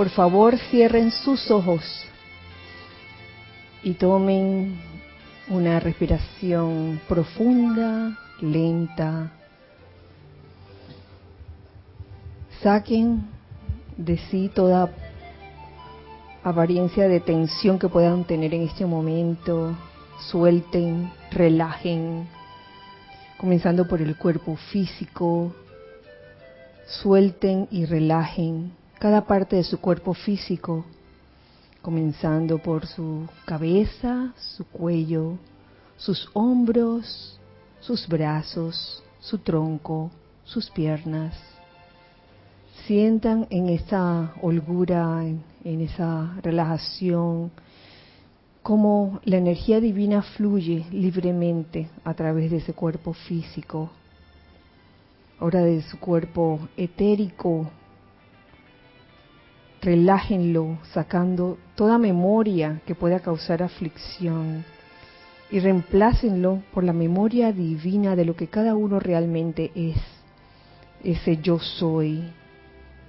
Por favor, cierren sus ojos y tomen una respiración profunda, lenta. Saquen de sí toda apariencia de tensión que puedan tener en este momento. Suelten, relajen, comenzando por el cuerpo físico. Suelten y relajen cada parte de su cuerpo físico, comenzando por su cabeza, su cuello, sus hombros, sus brazos, su tronco, sus piernas. Sientan en esa holgura, en, esa relajación, cómo la energía divina fluye libremente a través de ese cuerpo físico. Ahora de su cuerpo etérico, relájenlo sacando toda memoria que pueda causar aflicción. Y reemplácenlo por la memoria divina de lo que cada uno realmente es. Ese yo soy,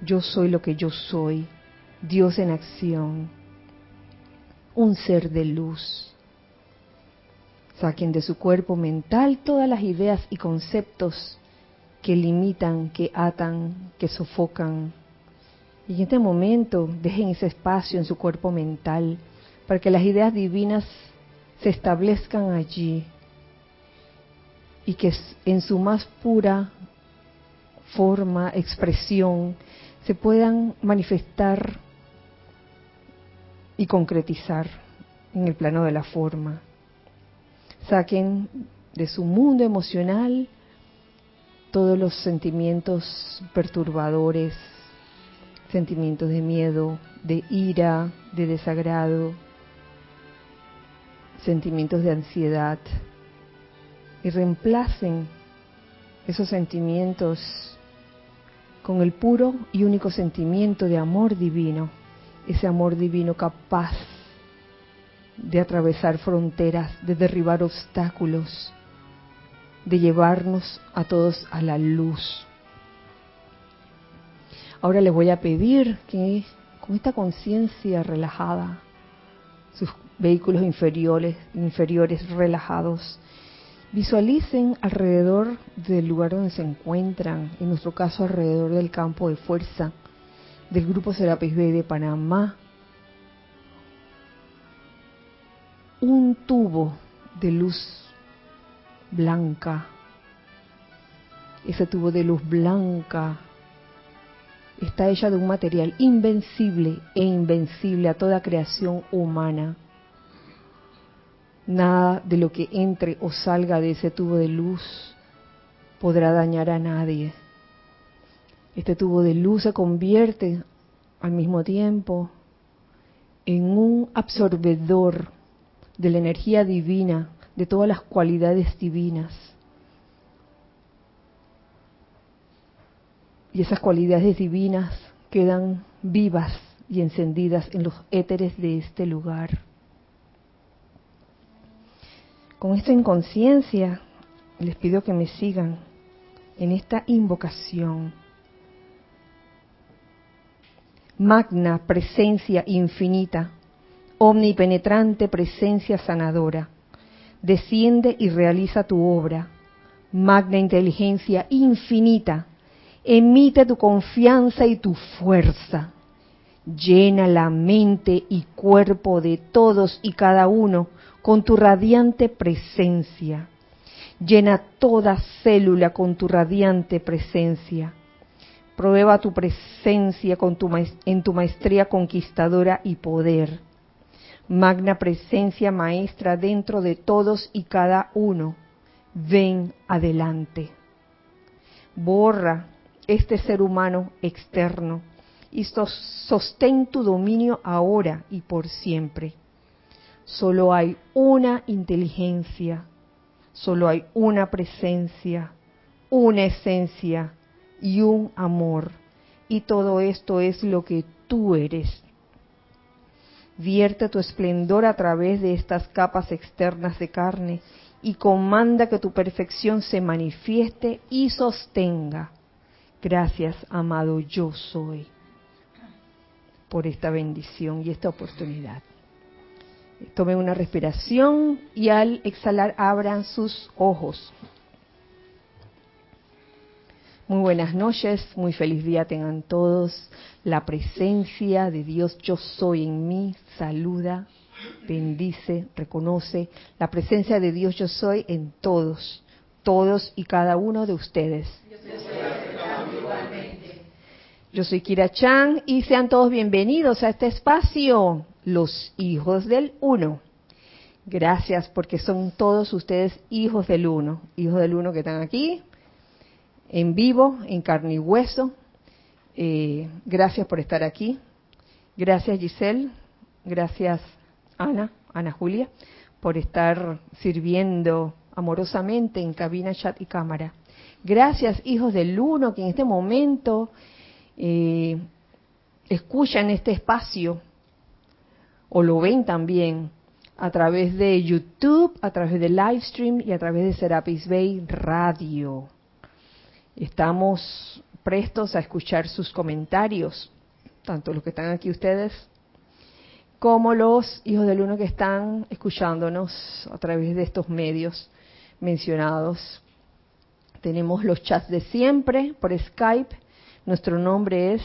yo soy lo que yo soy, Dios en acción, un ser de luz. Saquen de su cuerpo mental todas las ideas y conceptos que limitan, que atan, que sofocan, y en este momento dejen ese espacio en su cuerpo mental para que las ideas divinas se establezcan allí y que en su más pura forma, expresión, se puedan manifestar y concretizar en el plano de la forma. Saquen de su mundo emocional todos los sentimientos perturbadores, sentimientos de miedo, de ira, de desagrado, sentimientos de ansiedad y reemplacen esos sentimientos con el puro y único sentimiento de amor divino, ese amor divino capaz de atravesar fronteras, de derribar obstáculos, de llevarnos a todos a la luz. Ahora les voy a pedir que con esta conciencia relajada, sus vehículos inferiores, inferiores relajados, visualicen alrededor del lugar donde se encuentran, en nuestro caso alrededor del campo de fuerza del Grupo Serapis B de Panamá, un tubo de luz blanca. Ese tubo de luz blanca está hecha de un material invencible e invencible a toda creación humana. Nada de lo que entre o salga de ese tubo de luz podrá dañar a nadie. Este tubo de luz se convierte al mismo tiempo en un absorbedor de la energía divina, de todas las cualidades divinas y esas cualidades divinas quedan vivas y encendidas en los éteres de este lugar. Con esta inconsciencia les pido que me sigan en esta invocación. Magna presencia infinita, omnipenetrante presencia sanadora, desciende y realiza tu obra. Magna inteligencia infinita, Emite tu confianza y tu fuerza. Llena la mente y cuerpo de todos y cada uno con tu radiante presencia. Llena toda célula con tu radiante presencia. Prueba tu presencia con tu en tu maestría conquistadora y poder. Magna presencia maestra dentro de todos y cada uno. Ven adelante. Borra este ser humano externo y sostén tu dominio ahora y por siempre. Solo hay una inteligencia, solo hay una presencia, una esencia y un amor. Y todo esto es lo que tú eres. Vierte tu esplendor a través de estas capas externas de carne y comanda que tu perfección se manifieste y sostenga Gracias, amado yo soy. por esta bendición y esta oportunidad. Tomen una respiración y al exhalar abran sus ojos. Muy buenas noches, muy feliz día tengan todos. La presencia de Dios yo soy en mí saluda, bendice, reconoce. La presencia de Dios yo soy en todos, todos y cada uno de ustedes. Yo soy Kira Chan y sean todos bienvenidos a este espacio, los hijos del uno. Gracias porque son todos ustedes hijos del uno, hijos del uno que están aquí, en vivo, en carne y hueso. Eh, gracias por estar aquí. Gracias Giselle, gracias Ana, Ana Julia, por estar sirviendo amorosamente en cabina, chat y cámara. Gracias hijos del uno que en este momento eh, escuchan este espacio o lo ven también a través de YouTube, a través de Livestream y a través de Serapis Bay Radio. Estamos prestos a escuchar sus comentarios, tanto los que están aquí ustedes como los hijos del uno que están escuchándonos a través de estos medios mencionados. Tenemos los chats de siempre por Skype nuestro nombre es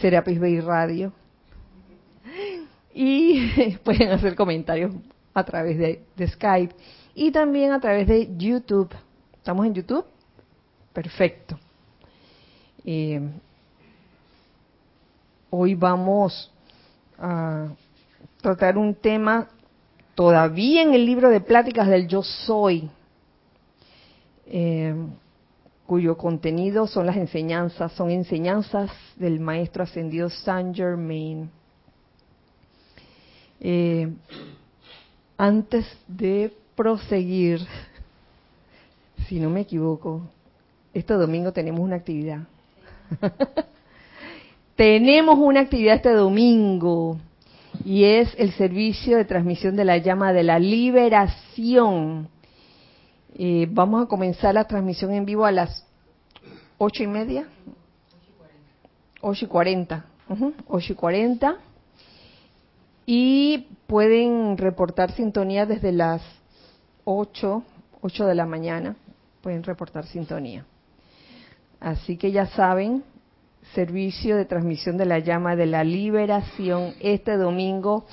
Serapis Bay Radio. Y pueden hacer comentarios a través de, Skype y también a través de YouTube. ¿Estamos en YouTube? Perfecto. Eh, hoy vamos a tratar un tema todavía en el libro de pláticas del yo soy. Eh, cuyo contenido son las enseñanzas, son enseñanzas del maestro ascendido Saint Germain. Eh, antes de proseguir, si no me equivoco, este domingo tenemos una actividad. tenemos una actividad este domingo y es el servicio de transmisión de la llama de la liberación eh, vamos a comenzar la transmisión en vivo a las ocho y media. Ocho y cuarenta. Ocho y cuarenta. Y pueden reportar sintonía desde las ocho, ocho de la mañana. Pueden reportar sintonía. Así que ya saben, servicio de transmisión de la llama de la liberación este domingo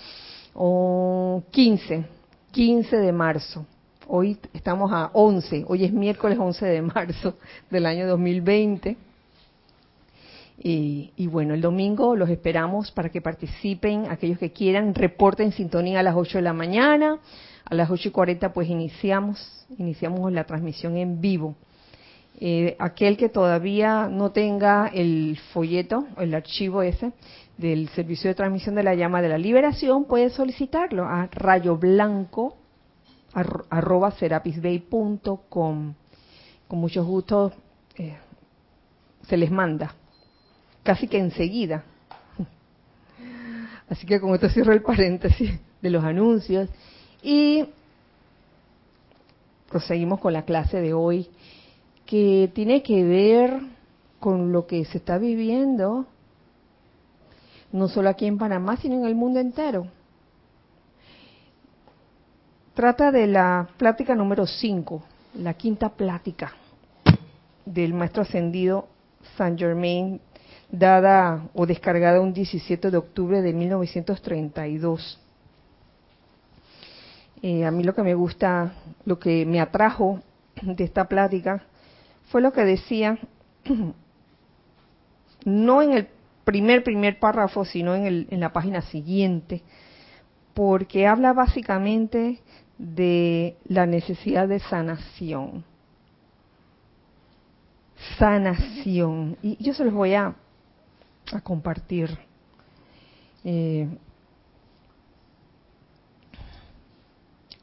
15, 15 de marzo. Hoy estamos a 11, hoy es miércoles 11 de marzo del año 2020. Y, y, bueno, el domingo los esperamos para que participen, aquellos que quieran, reporten sintonía a las 8 de la mañana, a las 8 y 40 pues iniciamos, iniciamos la transmisión en vivo. Eh, aquel que todavía no tenga el folleto, el archivo ese del servicio de transmisión de la llama de la liberación, puede solicitarlo a rayo arroba serapisbay.com. Con mucho gusto eh, se les manda, casi que enseguida. Así que con esto cierro el paréntesis de los anuncios y proseguimos con la clase de hoy que tiene que ver con lo que se está viviendo no solo aquí en Panamá, sino en el mundo entero. Trata de la plática número 5, la quinta plática del maestro ascendido Saint Germain, dada o descargada un 17 de octubre de 1932. Eh, a mí lo que me gusta, lo que me atrajo de esta plática fue lo que decía, no en el primer, primer párrafo, sino en, el, en la página siguiente, porque habla básicamente de la necesidad de sanación. Sanación. Y yo se los voy a, a compartir. Eh,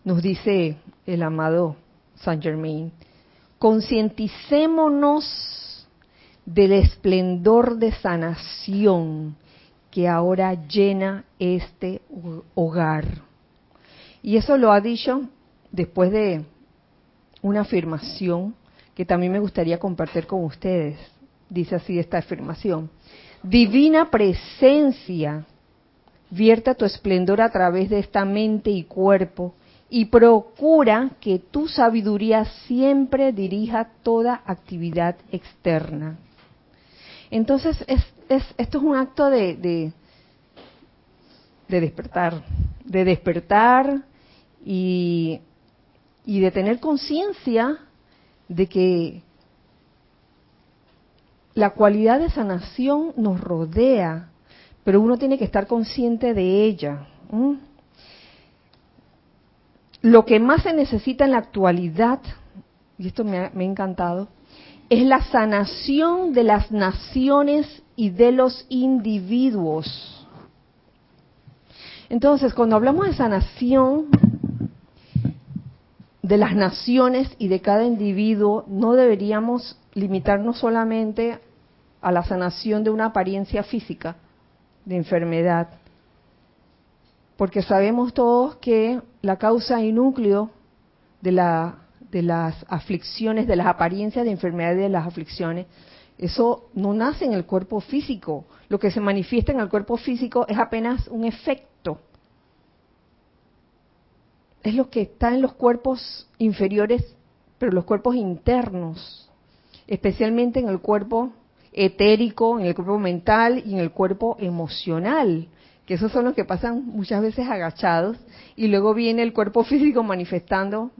nos dice el amado Saint Germain, concienticémonos del esplendor de sanación que ahora llena este hogar y eso lo ha dicho después de una afirmación que también me gustaría compartir con ustedes. Dice así esta afirmación. Divina presencia, vierta tu esplendor a través de esta mente y cuerpo y procura que tu sabiduría siempre dirija toda actividad externa. Entonces, esto es un acto de, de, despertar, de despertar y, de tener conciencia de que la cualidad de sanación nos rodea, pero uno tiene que estar consciente de ella. Lo que más se necesita en la actualidad, y esto me ha, me ha encantado, es la sanación de las naciones y de los individuos. Entonces, cuando hablamos de sanación de las naciones y de cada individuo, no deberíamos limitarnos solamente a la sanación de una apariencia física de enfermedad, porque sabemos todos que la causa y núcleo de, la, de las aflicciones, de las apariencias de enfermedad de las aflicciones, eso no nace en el cuerpo físico. Lo que se manifiesta en el cuerpo físico es apenas un efecto. Es lo que está en los cuerpos inferiores, pero los cuerpos internos, especialmente en el cuerpo etérico, en el cuerpo mental y en el cuerpo emocional, que esos son los que pasan muchas veces agachados y luego viene el cuerpo físico manifestando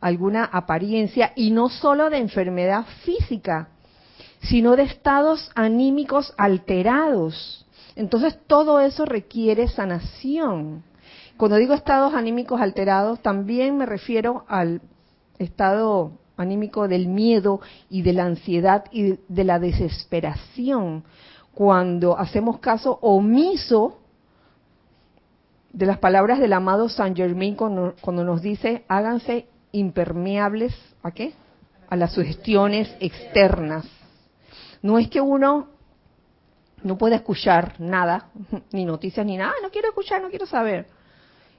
alguna apariencia y no solo de enfermedad física, sino de estados anímicos alterados. Entonces todo eso requiere sanación. Cuando digo estados anímicos alterados, también me refiero al estado anímico del miedo y de la ansiedad y de la desesperación, cuando hacemos caso omiso de las palabras del amado Saint Germain cuando, nos dice háganse impermeables a qué? A las sugestiones externas. No es que uno no pueda escuchar nada, ni noticias ni nada, no quiero escuchar, no quiero saber.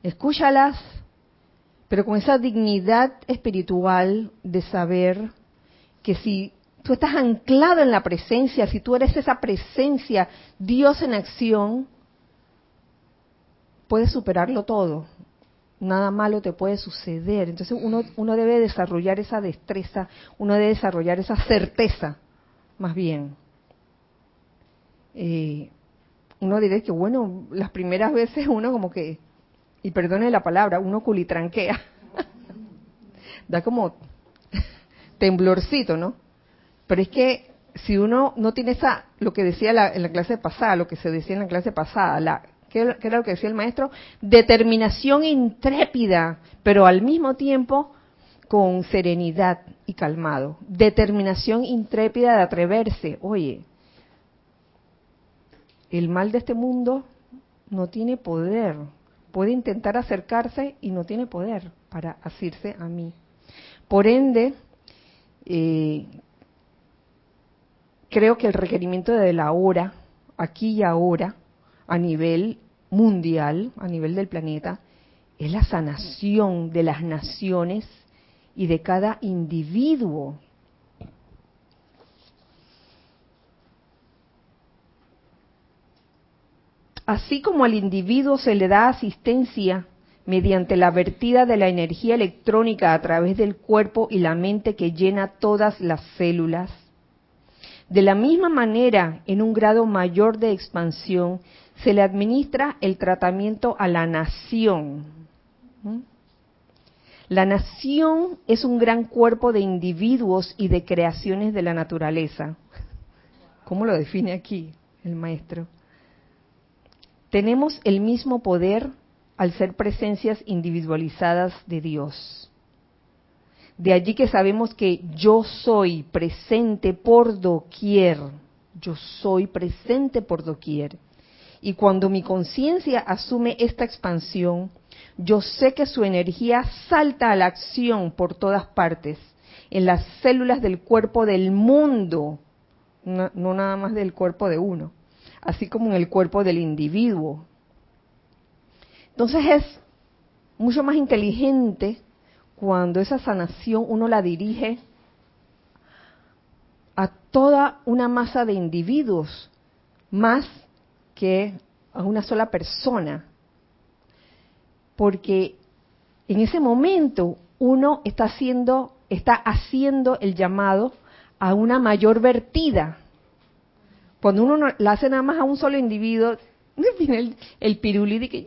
Escúchalas, pero con esa dignidad espiritual de saber que si tú estás anclado en la presencia, si tú eres esa presencia, Dios en acción, puedes superarlo todo. Nada malo te puede suceder. Entonces uno, uno debe desarrollar esa destreza, uno debe desarrollar esa certeza, más bien. Eh, uno dirá que, bueno, las primeras veces uno como que y perdone la palabra, uno culitranquea. da como temblorcito, ¿no? Pero es que si uno no tiene esa, lo que decía en la clase pasada, lo que se decía en la clase pasada, la, ¿qué, era lo que decía el maestro? Determinación intrépida, pero al mismo tiempo con serenidad y calmado. Determinación intrépida de atreverse. Oye, el mal de este mundo no tiene poder puede intentar acercarse y no tiene poder para asirse a mí. Por ende, eh, creo que el requerimiento de la hora, aquí y ahora, a nivel mundial, a nivel del planeta, es la sanación de las naciones y de cada individuo Así como al individuo se le da asistencia mediante la vertida de la energía electrónica a través del cuerpo y la mente que llena todas las células, de la misma manera, en un grado mayor de expansión, se le administra el tratamiento a la nación. La nación es un gran cuerpo de individuos y de creaciones de la naturaleza. ¿Cómo lo define aquí el maestro? Tenemos el mismo poder al ser presencias individualizadas de Dios. De allí que sabemos que yo soy presente por doquier, yo soy presente por doquier. Y cuando mi conciencia asume esta expansión, yo sé que su energía salta a la acción por todas partes, en las células del cuerpo del mundo, no, nada más del cuerpo de uno así como en el cuerpo del individuo. Entonces es mucho más inteligente cuando esa sanación uno la dirige a toda una masa de individuos, más que a una sola persona. Porque en ese momento uno está haciendo, está haciendo el llamado a una mayor vertida. Cuando uno la hace nada más a un solo individuo, el, el pirulí de que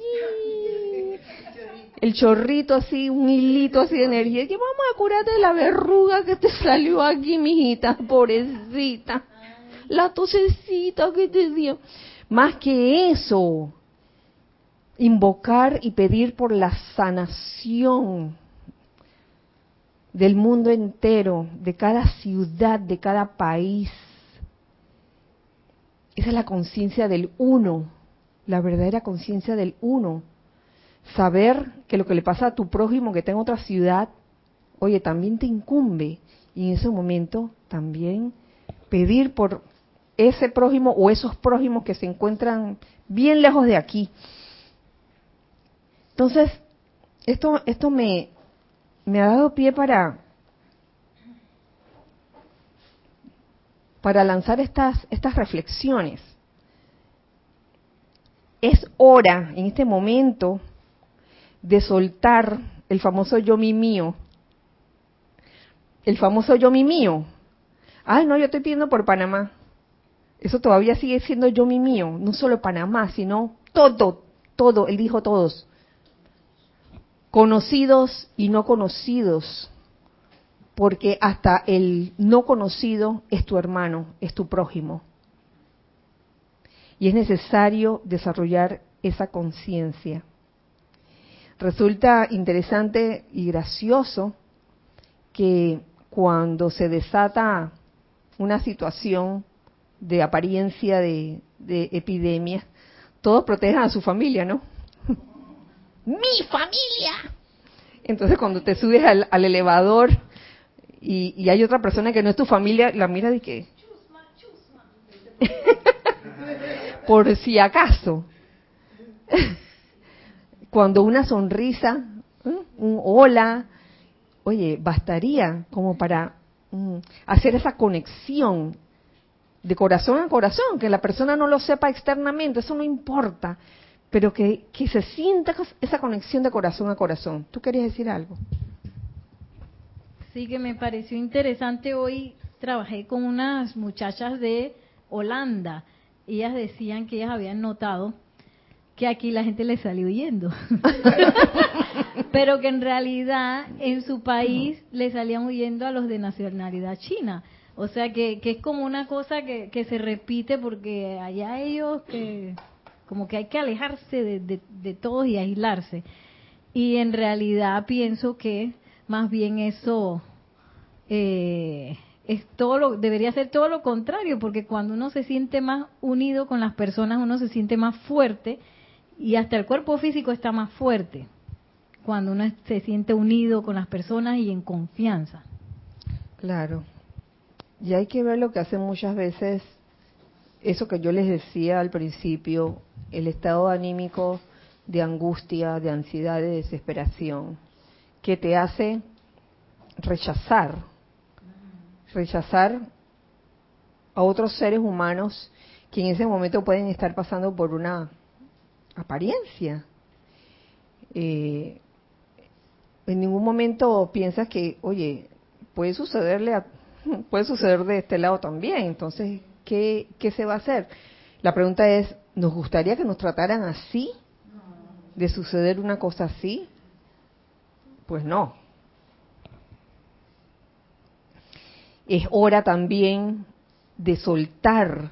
el chorrito así, un hilito así de energía, que vamos a curarte de la verruga que te salió aquí, mijita, pobrecita. La tosecita que te dio. Más que eso, invocar y pedir por la sanación del mundo entero, de cada ciudad, de cada país. Esa es la conciencia del uno, la verdadera conciencia del uno saber que lo que le pasa a tu prójimo que está en otra ciudad, oye, también te incumbe. Y en ese momento también pedir por ese prójimo o esos prójimos que se encuentran bien lejos de aquí. Entonces, esto, esto me, me ha dado pie para, para lanzar estas, estas reflexiones. Es hora, en este momento, de soltar el famoso yo mi mío. El famoso yo mi mío. Ay, no, yo estoy pidiendo por Panamá. Eso todavía sigue siendo yo mi mío. No solo Panamá, sino todo, todo. Él dijo todos. Conocidos y no conocidos. Porque hasta el no conocido es tu hermano, es tu prójimo. Y es necesario desarrollar esa conciencia resulta interesante y gracioso que cuando se desata una situación de apariencia de, epidemia, todos protejan a su familia, ¿no? ¡Mi familia! Entonces cuando te subes al, elevador y, hay otra persona que no es tu familia, la mira de que... Por si acaso cuando una sonrisa, un hola, oye, bastaría como para mm, hacer esa conexión de corazón a corazón, que la persona no lo sepa externamente, eso no importa, pero que, que se sienta esa conexión de corazón a corazón. ¿Tú querías decir algo? Sí, que me pareció interesante hoy. Trabajé con unas muchachas de Holanda. Ellas decían que ellas habían notado que aquí la gente le salió huyendo. Pero que en realidad en su país le salían huyendo a los de nacionalidad china. O sea que, que es como una cosa que, que se repite porque allá ellos que como que hay que alejarse de, de, todos y aislarse. Y en realidad pienso que más bien eso eh, es todo lo, debería ser todo lo contrario, porque cuando uno se siente más unido con las personas, uno se siente más fuerte y hasta el cuerpo físico está más fuerte cuando uno se siente unido con las personas y en confianza. Claro. Y hay que ver lo que hacen muchas veces, eso que yo les decía al principio, el estado anímico de angustia, de ansiedad, de desesperación, que te hace rechazar, rechazar a otros seres humanos que en ese momento pueden estar pasando por una apariencia. Eh, en ningún momento piensas que, oye, puede sucederle a, puede suceder de este lado también. Entonces, ¿qué, ¿qué se va a hacer? La pregunta es, ¿nos gustaría que nos trataran así? ¿De suceder una cosa así? Pues no. Es hora también de soltar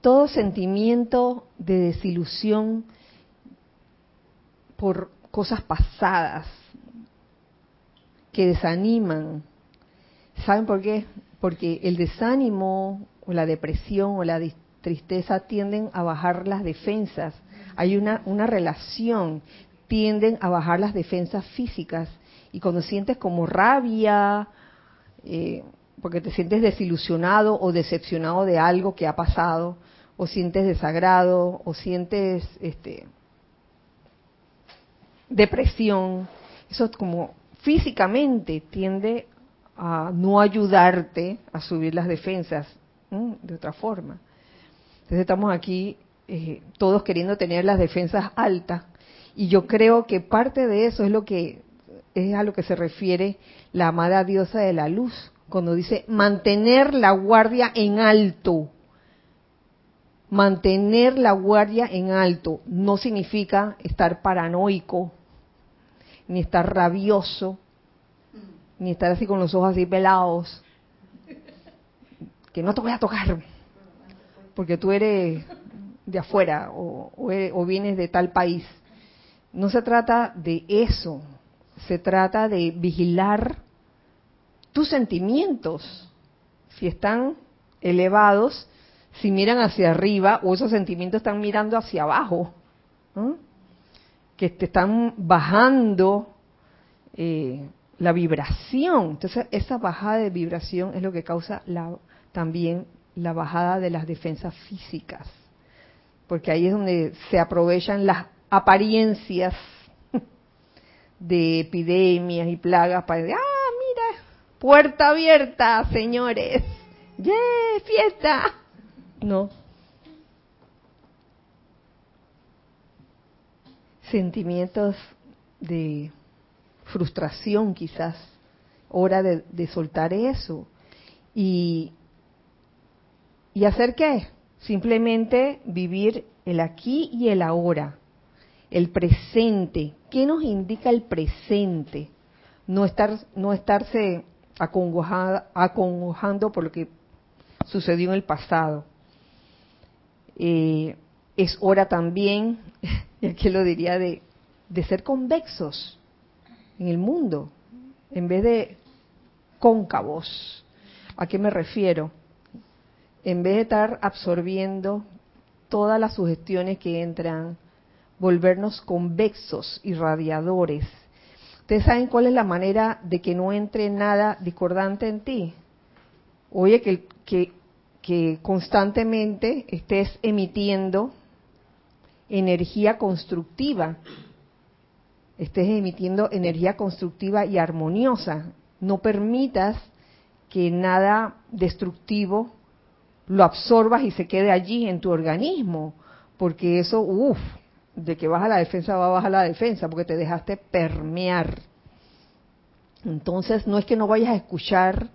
todo sentimiento de desilusión, por cosas pasadas que desaniman. ¿Saben por qué? Porque el desánimo o la depresión o la tristeza tienden a bajar las defensas. Hay una, una relación, tienden a bajar las defensas físicas. Y cuando sientes como rabia, eh, porque te sientes desilusionado o decepcionado de algo que ha pasado, o sientes desagrado, o sientes este, depresión, eso como físicamente tiende a no ayudarte a subir las defensas de otra forma. Entonces estamos aquí eh, todos queriendo tener las defensas altas y yo creo que parte de eso es lo que es a lo que se refiere la amada diosa de la luz cuando dice mantener la guardia en alto. Mantener la guardia en alto no significa estar paranoico, ni estar rabioso, ni estar así con los ojos así pelados, que no te voy a tocar, porque tú eres de afuera o, o, vienes de tal país. No se trata de eso, se trata de vigilar tus sentimientos. Si están elevados, si miran hacia arriba o esos sentimientos están mirando hacia abajo, que te están bajando eh, la vibración. Entonces, esa bajada de vibración es lo que causa la, también la bajada de las defensas físicas, porque ahí es donde se aprovechan las apariencias de epidemias y plagas para decir, ah, mira, puerta abierta, señores, ¡yeah, fiesta! No. Sentimientos de frustración quizás, hora de, de soltar eso. Y, ¿Y hacer qué? Simplemente vivir el aquí y el ahora, el presente. ¿Qué nos indica el presente? No, estar, no estarse acongojando por lo que sucedió en el pasado. Eh, es hora también, que lo diría, de, de ser convexos en el mundo, en vez de cóncavos. ¿A qué me refiero? En vez de estar absorbiendo todas las sugestiones que entran, volvernos convexos y radiadores. ¿Ustedes saben cuál es la manera de que no entre nada discordante en ti? Oye, que, que, constantemente estés emitiendo energía constructiva, estés emitiendo energía constructiva y armoniosa. No permitas que nada destructivo lo absorbas y se quede allí en tu organismo, porque eso, uff, de que baja la defensa va a bajar la defensa, porque te dejaste permear. Entonces, no es que no vayas a escuchar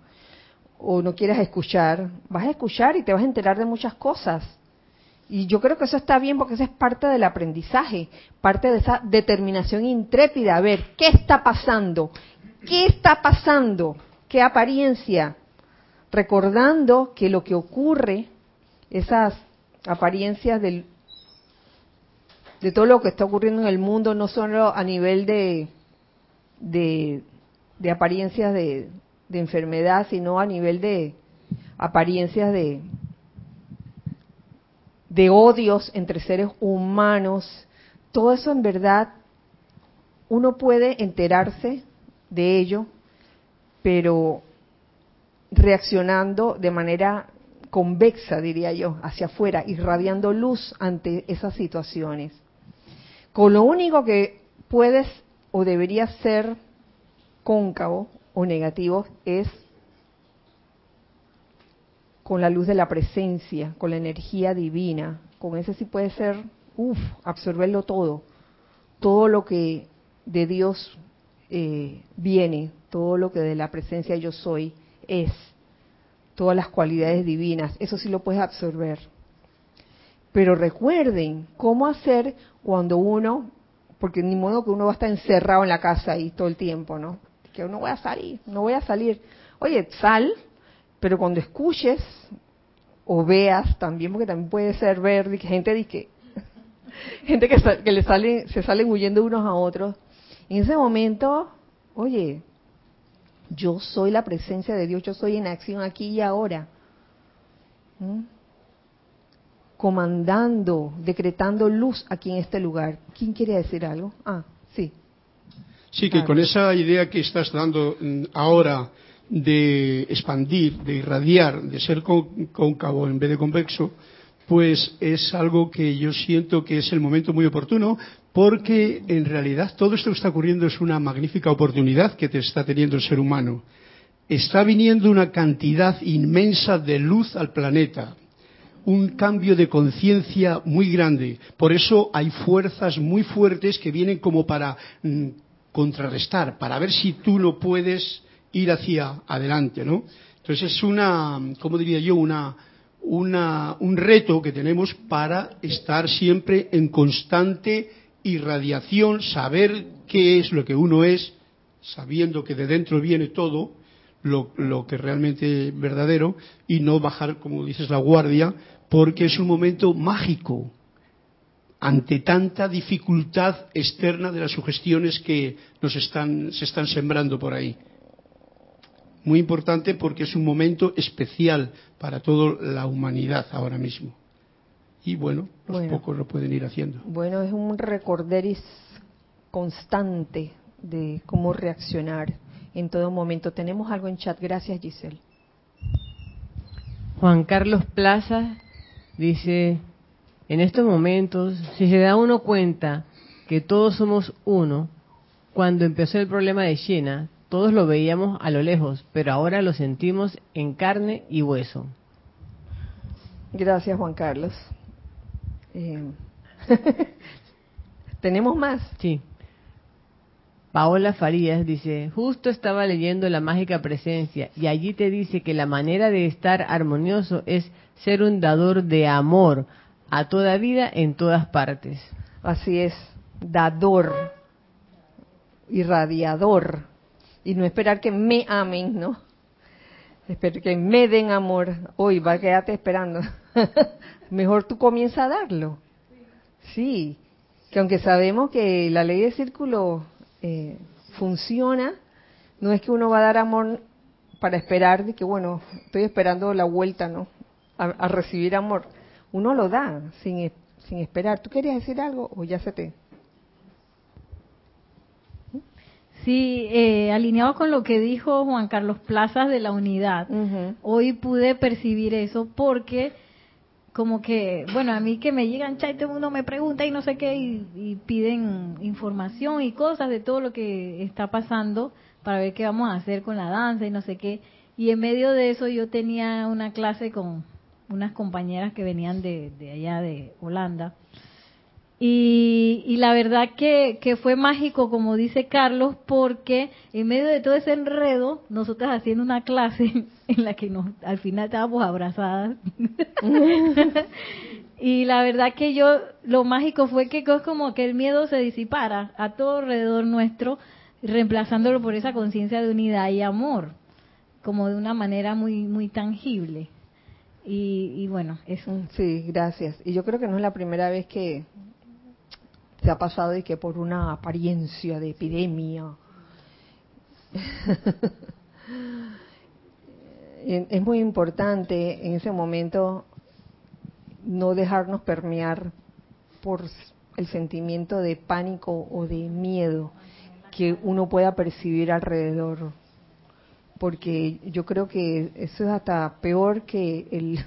o no quieras escuchar, vas a escuchar y te vas a enterar de muchas cosas. Y yo creo que eso está bien porque eso es parte del aprendizaje, parte de esa determinación intrépida. A ver, ¿qué está pasando? ¿Qué está pasando? ¿Qué apariencia? recordando que lo que ocurre, esas apariencias del, de todo lo que está ocurriendo en el mundo, no solo a nivel de, de, apariencias de, enfermedad, sino a nivel de apariencias de, de odios entre seres humanos, todo eso en verdad uno puede enterarse de ello, pero reaccionando de manera convexa, diría yo, hacia afuera, irradiando luz ante esas situaciones. Con lo único que puedes o deberías ser cóncavo o negativo es con la luz de la presencia, con la energía divina. Con ese sí puede ser, uff, absorberlo todo. Todo lo que de Dios eh, viene, todo lo que de la presencia yo soy es todas las cualidades divinas, eso sí lo puedes absorber. Pero recuerden cómo hacer cuando uno, porque ni modo que uno va a estar encerrado en la casa ahí todo el tiempo, ¿no? Que no voy a salir, no voy a salir. Oye, sal, pero cuando escuches o veas también, porque también puede ser ver gente que gente que, que le sale, se salen huyendo unos a otros. En ese momento, oye, yo soy la presencia de Dios, yo soy en acción aquí y ahora. ¿Mm? Comandando, decretando luz aquí en este lugar. ¿Quién quiere decir algo? Ah, sí. Sí, que con esa idea que estás dando mm, ahora de expandir, de irradiar, de ser cóncavo en vez de convexo, pues es algo que yo siento que es el momento muy oportuno porque en realidad todo esto que está ocurriendo es una magnífica oportunidad que te está teniendo el ser humano. Está viniendo una cantidad inmensa de luz al planeta, un cambio de conciencia muy grande. Por eso hay fuerzas muy fuertes que vienen como para mm, contrarrestar, para ver si tú no puedes ir hacia adelante, ¿no? Entonces es una, ¿cómo diría yo? Una, una, un reto que tenemos para estar siempre en constante irradiación, saber qué es lo que uno es, sabiendo que de dentro viene todo, lo, lo que realmente es verdadero, y no bajar, como dices, la guardia, porque es un momento mágico ante tanta dificultad externa de las sugestiones que nos están, se están sembrando por ahí. Muy importante porque es un momento especial para toda la humanidad ahora mismo. Y bueno, los pocos lo pueden ir haciendo. Bueno, es un recorderis constante de cómo reaccionar en todo momento. Tenemos algo en chat. Gracias, Giselle. Juan Carlos Plaza dice, en estos momentos, si se da uno cuenta que todos somos uno, cuando empezó el problema de China, todos lo veíamos a lo lejos, pero ahora lo sentimos en carne y hueso. Gracias, Juan Carlos. Eh, ¿Tenemos más? Sí. Paola Farías dice, justo estaba leyendo la mágica presencia y allí te dice que la manera de estar armonioso es ser un dador de amor a toda vida en todas partes. Así es, dador, irradiador, y no esperar que me amen, ¿no? Esperar que me den amor. Hoy va a quedarte esperando. Mejor tú comienza a darlo. Sí, que aunque sabemos que la ley de círculo eh, funciona, no es que uno va a dar amor para esperar de que, bueno, estoy esperando la vuelta, ¿no? A, recibir amor. Uno lo da sin, sin esperar. ¿Tú querías decir algo o ya se te... Sí, eh, alineado con lo que dijo Juan Carlos Plazas de la unidad, hoy pude percibir eso porque como que, bueno, a mí que me llegan chat, uno me pregunta y no sé qué, y, piden información y cosas de todo lo que está pasando para ver qué vamos a hacer con la danza y no sé qué. Y en medio de eso yo tenía una clase con unas compañeras que venían de, de allá de Holanda y, la verdad que, que, fue mágico, como dice Carlos, porque en medio de todo ese enredo, nosotras haciendo una clase en la que nos, al final estábamos abrazadas. y la verdad que yo, lo mágico fue que es como que el miedo se disipara a todo alrededor nuestro, reemplazándolo por esa conciencia de unidad y amor, como de una manera muy, muy tangible. Y, y bueno, eso. Sí, gracias. Y yo creo que no es la primera vez que se ha pasado y que por una apariencia de epidemia. es muy importante en ese momento no dejarnos permear por el sentimiento de pánico o de miedo que uno pueda percibir alrededor. Porque yo creo que eso es hasta peor que el,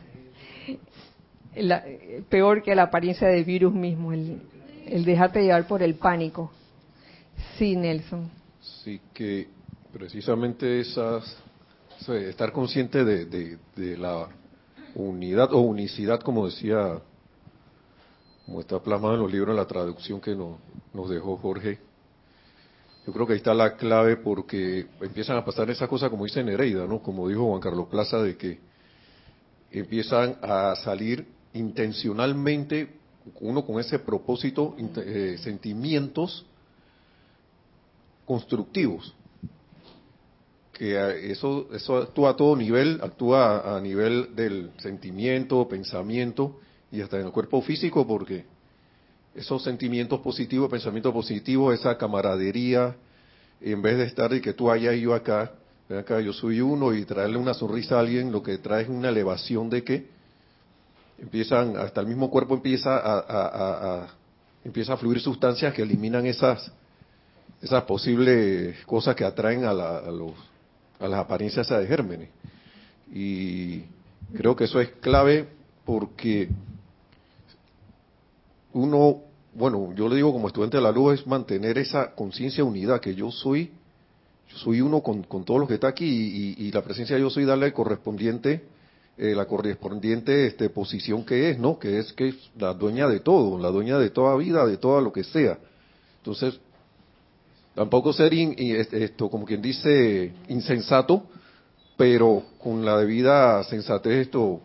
peor que la apariencia del virus mismo, el, el dejarte llevar por el pánico. Sí, Nelson. Sí, que precisamente esas, estar consciente de, la unidad o unicidad, como decía, como está plasmado en los libros, en la traducción que nos, nos dejó Jorge. Yo creo que ahí está la clave porque empiezan a pasar esas cosas como dice Nereida, ¿no? Como dijo Juan Carlos Plaza, de que empiezan a salir intencionalmente uno con ese propósito, eh, sentimientos constructivos. Que eso, eso actúa a todo nivel, actúa a nivel del sentimiento, pensamiento y hasta en el cuerpo físico, porque esos sentimientos positivos, pensamientos positivos, esa camaradería, en vez de estar y que tú allá y yo acá, acá yo soy uno y traerle una sonrisa a alguien, lo que trae es una elevación de que empiezan, hasta el mismo cuerpo empieza a, empieza a fluir sustancias que eliminan esas, esas posibles cosas que atraen a, a, los, a las apariencias de gérmenes. Y creo que eso es clave porque uno, bueno, yo le digo como estudiante de la luz, es mantener esa conciencia unidad, que yo soy, yo soy uno con, con todo lo que está aquí y, y, la presencia de yo soy darle correspondiente eh, la correspondiente este, posición que es, ¿no? Que es que es la dueña de todo, la dueña de toda vida, de todo lo que sea. Entonces, tampoco ser esto, como quien dice, insensato, pero con la debida sensatez esto,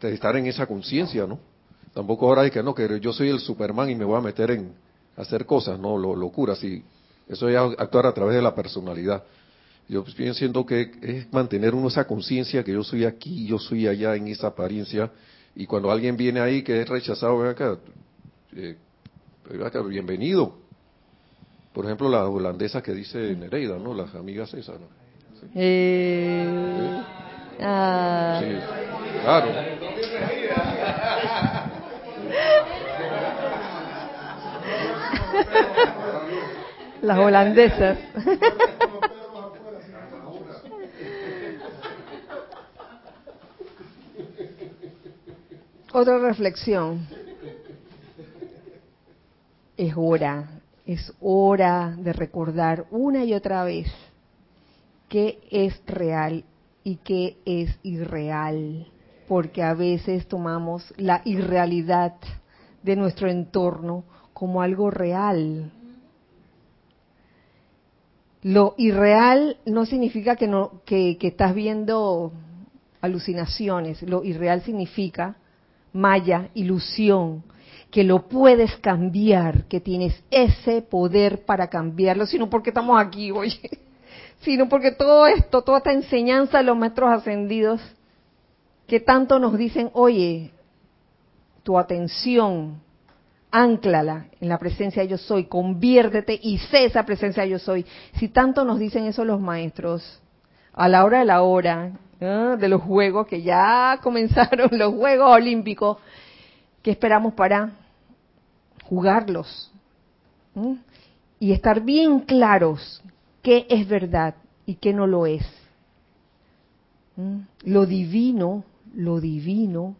de estar en esa conciencia, ¿no? Tampoco ahora hay que no, que yo soy el Superman y me voy a meter en hacer cosas, no, lo, locuras, y eso es actuar a través de la personalidad. Yo siento que es mantener uno esa conciencia que yo soy aquí, yo soy allá en esa apariencia, y cuando alguien viene ahí que es rechazado, ven acá, eh, bienvenido. Por ejemplo, la holandesa que dice Nereida, ¿no? Las amigas esas, ¿no? Eh, ah. Sí, claro. Las holandesas. Otra reflexión. Es hora, es hora de recordar una y otra vez qué es real y qué es irreal, porque a veces tomamos la irrealidad de nuestro entorno como algo real. Lo irreal no significa que, no, que, estás viendo alucinaciones, lo irreal significa maya, ilusión, que lo puedes cambiar, que tienes ese poder para cambiarlo, sino porque estamos aquí, oye, sino porque todo esto, toda esta enseñanza de los maestros ascendidos, que tanto nos dicen, oye, tu atención, anclala en la presencia yo soy, conviértete y sé esa presencia yo soy. Si tanto nos dicen eso los maestros, a la hora de la hora, de los Juegos, que ya comenzaron los Juegos Olímpicos, que esperamos para jugarlos? Y estar bien claros qué es verdad y qué no lo es. Lo divino, lo divino,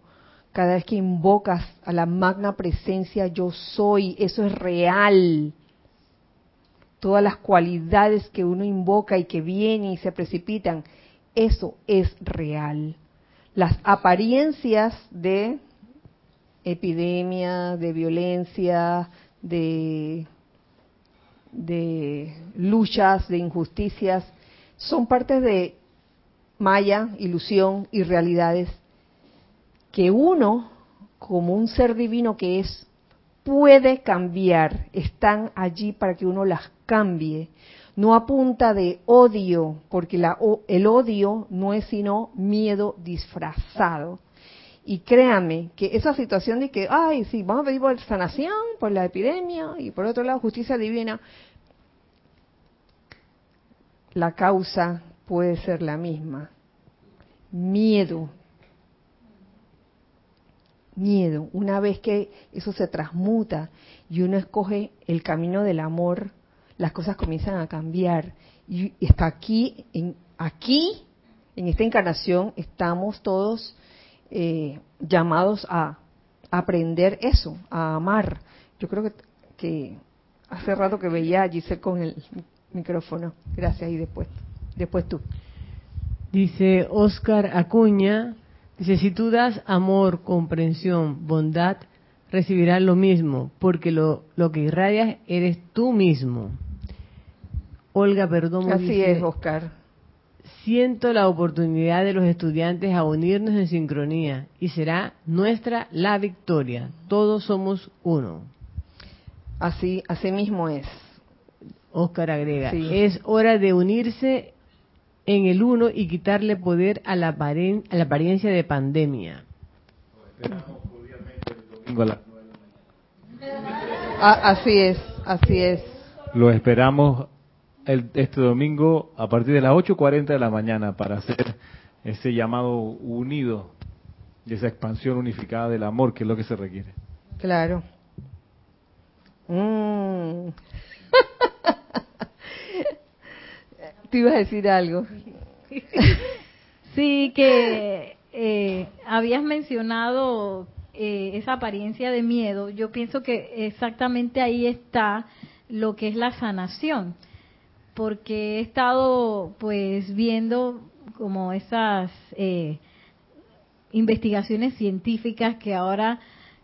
cada vez que invocas a la magna presencia yo soy, eso es real. Todas las cualidades que uno invoca y que vienen y se precipitan, eso es real. Las apariencias de epidemia, de violencia, de, de luchas, de injusticias, son parte de maya, ilusión y realidades que uno, como un ser divino que es, puede cambiar, están allí para que uno las cambie no apunta de odio, porque la, el odio no es sino miedo disfrazado. Y créame que esa situación de que, ay, sí, vamos a pedir por sanación, por la epidemia, y por otro lado justicia divina, la causa puede ser la misma. Miedo. Miedo. Una vez que eso se transmuta y uno escoge el camino del amor, las cosas comienzan a cambiar. Y está aquí, en, aquí, en esta encarnación, estamos todos eh, llamados a aprender eso, a amar. Yo creo que, que hace rato que veía a Giselle con el micrófono. Gracias, y después, después tú. Dice Oscar Acuña, dice, si tú das amor, comprensión, bondad, recibirás lo mismo, porque lo, lo que irradias eres tú mismo. Olga Perdomo Así es, Oscar. Siento la oportunidad de los estudiantes a unirnos en sincronía y será nuestra la victoria. Todos somos uno. Así, así mismo es. Oscar agrega, es hora de unirse en el uno y quitarle poder a la, a la apariencia de pandemia. Ah, así es, así es. Lo esperamos este domingo a partir de las 8.40 de la mañana para hacer ese llamado unido y esa expansión unificada del amor, que es lo que se requiere. Claro. Mm. Te ibas a decir algo. sí, que eh, habías mencionado eh, esa apariencia de miedo. Yo pienso que exactamente ahí está lo que es la sanación porque he estado pues viendo como esas eh, investigaciones científicas que ahora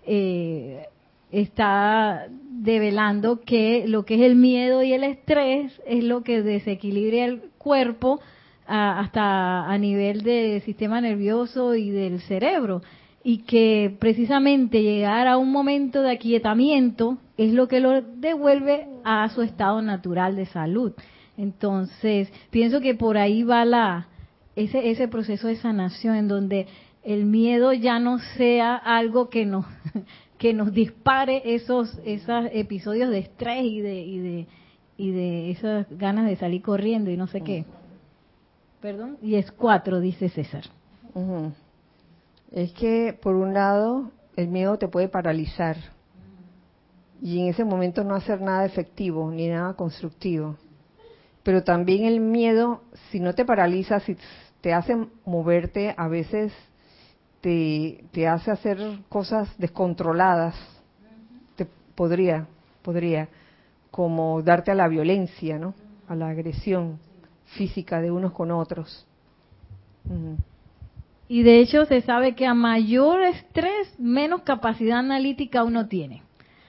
eh, está develando que lo que es el miedo y el estrés es lo que desequilibra el cuerpo hasta a nivel del sistema nervioso y del cerebro y que precisamente llegar a un momento de aquietamiento es lo que lo devuelve a su estado natural de salud. Entonces, pienso que por ahí va la ese ese proceso de sanación en donde el miedo ya no sea algo que nos que nos dispare esos esos episodios de estrés y de y de y de esas ganas de salir corriendo y no sé qué. Perdón, y es cuatro, dice César. Es que por un lado el miedo te puede paralizar y en ese momento no hacer nada efectivo ni nada constructivo. Pero también el miedo, si no te paraliza, si te hace moverte, a veces te, hace hacer cosas descontroladas. Te podría, podría, como darte a la violencia, ¿no? A la agresión física de unos con otros. Y de hecho se sabe que a mayor estrés, menos capacidad analítica uno tiene.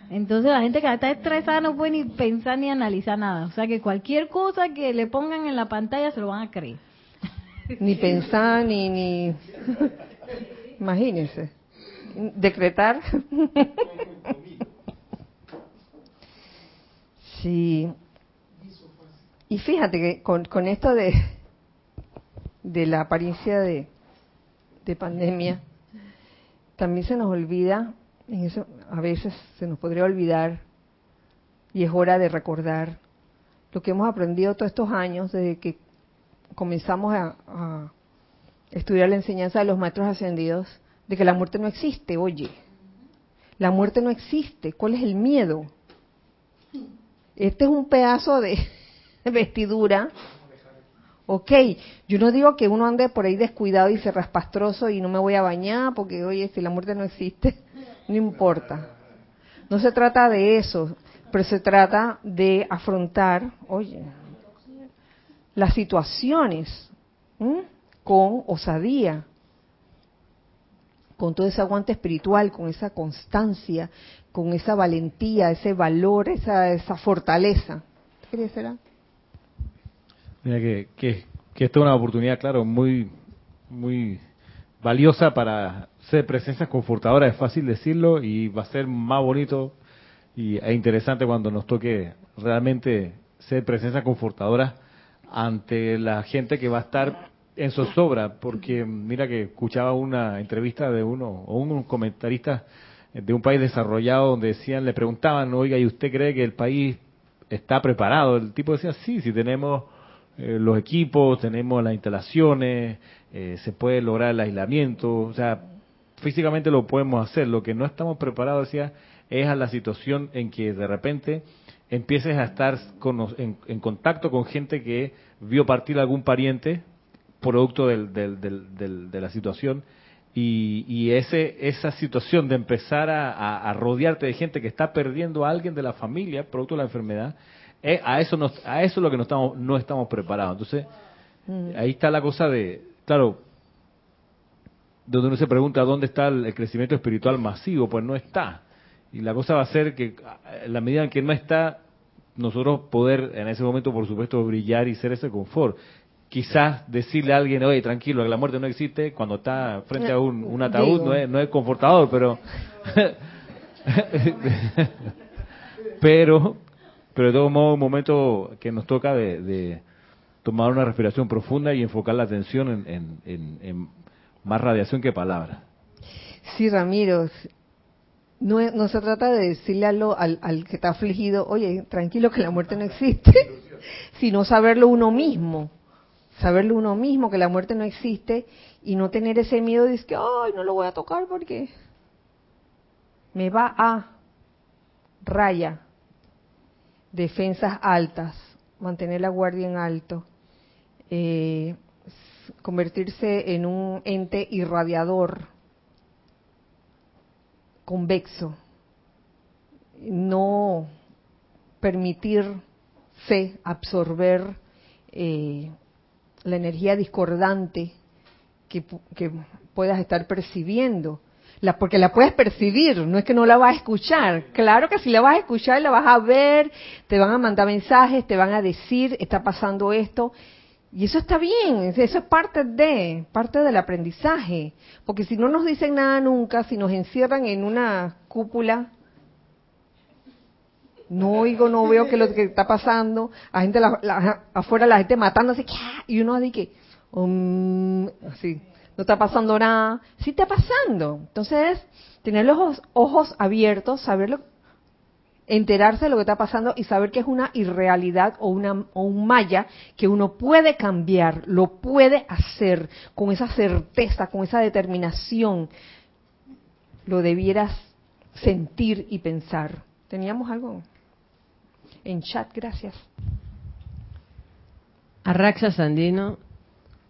Entonces la gente que está estresada no puede ni pensar ni analizar nada. O sea que cualquier cosa que le pongan en la pantalla se lo van a creer. Ni pensar, ni... ni... Imagínense. Decretar. sí. Y fíjate que con, con esto de, de la apariencia de, de pandemia, también se nos olvida en eso a veces se nos podría olvidar y es hora de recordar lo que hemos aprendido todos estos años desde que comenzamos a, estudiar la enseñanza de los maestros ascendidos, de que la muerte no existe, oye, la muerte no existe, ¿cuál es el miedo? Este es un pedazo de vestidura. Ok, yo no digo que uno ande por ahí descuidado y se raspastroso y no me voy a bañar porque, oye, si la muerte no existe, no importa. No se trata de eso, pero se trata de afrontar, oye, las situaciones con osadía, con todo ese aguante espiritual, con esa constancia, con esa valentía, ese valor, esa, esa fortaleza. ¿Qué será? Mira que, que, que esta es una oportunidad, claro, muy, muy valiosa para ser presencias confortadoras, es fácil decirlo, y va a ser más bonito y, e interesante cuando nos toque realmente ser presencias confortadoras ante la gente que va a estar en zozobra, porque mira que escuchaba una entrevista de uno, o un comentarista de un país desarrollado donde decían, le preguntaban, oiga, ¿y usted cree que el país está preparado? El tipo decía, sí, si tenemos eh, los equipos, tenemos las instalaciones, eh, se puede lograr el aislamiento, o sea, físicamente lo podemos hacer. Lo que no estamos preparados, es a la situación en que de repente empieces a estar en, contacto con gente que vio partir algún pariente producto de la situación y, ese, esa situación de empezar a, rodearte de gente que está perdiendo a alguien de la familia producto de la enfermedad eh, a eso nos, a eso es lo que no estamos no estamos preparados entonces mm. ahí está la cosa de claro donde uno se pregunta dónde está el crecimiento espiritual masivo pues no está. Y la cosa va a ser que en la medida en que no está nosotros poder en ese momento por supuesto brillar y ser ese confort. Quizás decirle a alguien oye tranquilo que la muerte no existe cuando está frente a un, un ataúd no es, no es confortador pero pero pero de todo modo, un momento que nos toca de, tomar una respiración profunda y enfocar la atención en, más radiación que palabras. Sí, Ramiro, no, no se trata de decirle al, al, que está afligido, oye, tranquilo que la muerte no existe, sino saberlo uno mismo, saberlo uno mismo que la muerte no existe y no tener ese miedo de que, ay, no lo voy a tocar porque me va a raya, defensas altas, mantener la guardia en alto, eh, convertirse en un ente irradiador, convexo, no permitirse absorber eh, la energía discordante que, puedas estar percibiendo. La, porque la puedes percibir, no es que no la vas a escuchar. Claro que si la vas a escuchar, la vas a ver, te van a mandar mensajes, te van a decir, está pasando esto. Y eso está bien, eso es parte de, parte del aprendizaje. Porque si no nos dicen nada nunca, si nos encierran en una cúpula, no oigo, no veo qué es lo que está pasando, la gente afuera la gente matándose, y uno dice que, um, así, no está pasando nada, sí está pasando. Entonces, tener los ojos, abiertos, saberlo, enterarse de lo que está pasando y saber que es una irrealidad o, una, o un maya que uno puede cambiar, lo puede hacer con esa certeza, con esa determinación, lo debieras sentir y pensar. ¿Teníamos algo? En chat, gracias. Arraxa Sandino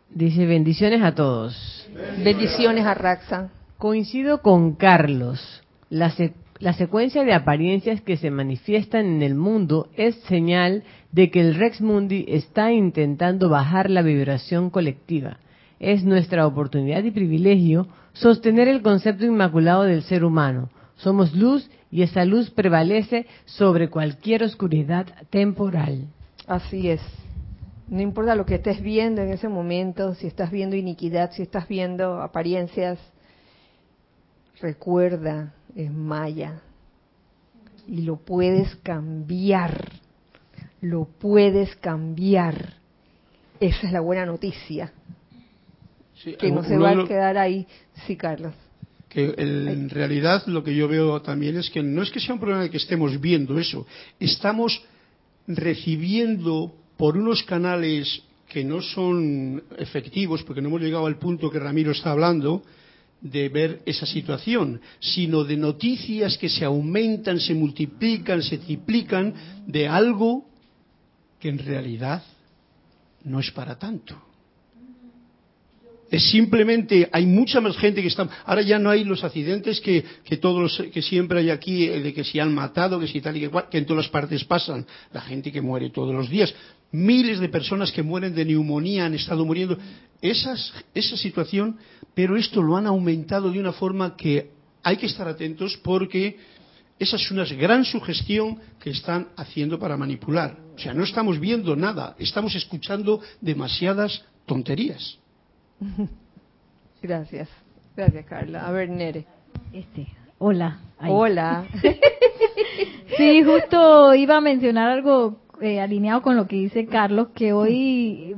dice bendiciones a todos. Bendiciones, Arraxa. Coincido con Carlos. La, la secuencia de apariencias que se manifiestan en el mundo es señal de que el Rex Mundi está intentando bajar la vibración colectiva. Es nuestra oportunidad y privilegio sostener el concepto inmaculado del ser humano. Somos luz y esa luz prevalece sobre cualquier oscuridad temporal. Así es. No importa lo que estés viendo en ese momento, si estás viendo iniquidad, si estás viendo apariencias, recuerda, es Maya. Y lo puedes cambiar. Lo puedes cambiar. Esa es la buena noticia. que no se va a quedar ahí. Sí, Carlos que en realidad lo que yo veo también es que no es que sea un problema de que estemos viendo eso, estamos recibiendo por unos canales que no son efectivos, porque no hemos llegado al punto que Ramiro está hablando, de ver esa situación, sino de noticias que se aumentan, se multiplican, se triplican de algo que en realidad no es para tanto. Es simplemente, hay mucha más gente que está. Ahora ya no hay los accidentes que, que todos que siempre hay aquí, eh, de que se han matado, que si tal y que que en todas las partes pasan. La gente que muere todos los días. Miles de personas que mueren de neumonía han estado muriendo. Esas, esa situación, pero esto lo han aumentado de una forma que hay que estar atentos porque esa es una gran sugestión que están haciendo para manipular. O sea, no estamos viendo nada, estamos escuchando demasiadas tonterías. Gracias, gracias Carla. A ver, Nere. Este, hola. Hola. sí, justo iba a mencionar algo eh, alineado con lo que dice Carlos, que hoy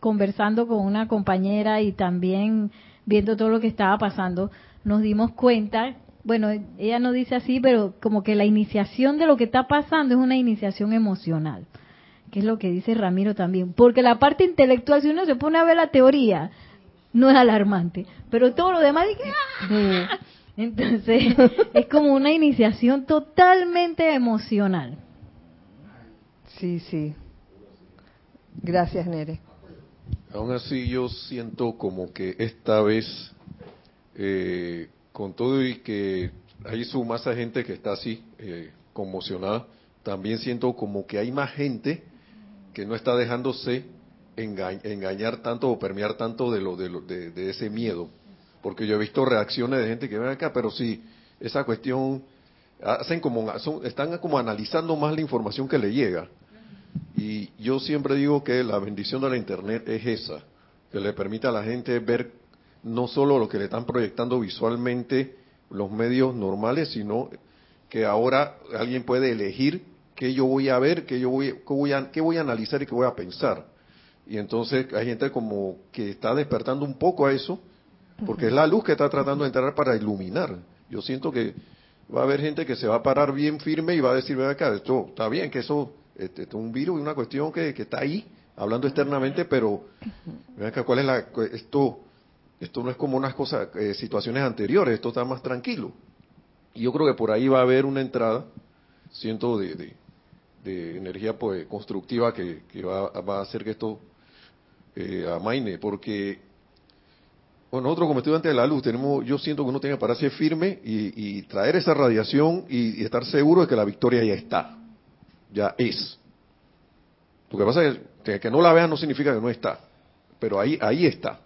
conversando con una compañera y también viendo todo lo que estaba pasando, nos dimos cuenta, bueno, ella no dice así, pero como que la iniciación de lo que está pasando es una iniciación emocional que es lo que dice Ramiro también, porque la parte intelectual, si uno se pone a ver la teoría, no es alarmante, pero todo lo demás, ¡ah! entonces es como una iniciación totalmente emocional. Sí, sí. Gracias, Nere. Aún así yo siento como que esta vez, eh, con todo y que hay su masa gente que está así, eh, conmocionada, también siento como que hay más gente que no está dejándose engañar tanto o permear tanto de, lo, de, de, ese miedo. Porque yo he visto reacciones de gente que ven acá, pero sí, esa cuestión, hacen como, están como analizando más la información que le llega. Y yo siempre digo que la bendición de la Internet es esa, que le permite a la gente ver no solo lo que le están proyectando visualmente los medios normales, sino que ahora alguien puede elegir qué yo voy a ver, qué yo voy, qué voy, a, qué voy a analizar y qué voy a pensar. Y entonces hay gente como que está despertando un poco a eso, porque es la luz que está tratando de entrar para iluminar. Yo siento que va a haber gente que se va a parar bien firme y va a decir, ven acá, esto está bien, que eso este, es un virus y una cuestión que, está ahí, hablando externamente, pero ¿cuál es la, esto, esto no es como unas cosas, eh, situaciones anteriores, esto está más tranquilo. Y yo creo que por ahí va a haber una entrada, siento, de, de energía pues, constructiva que, va, a hacer que esto eh, amaine, porque bueno, nosotros como estudiantes de la luz tenemos, yo siento que uno tiene que pararse firme y, traer esa radiación y, estar seguro de que la victoria ya está, ya es. Lo que pasa es que, que no la vean no significa que no está, pero ahí, ahí está.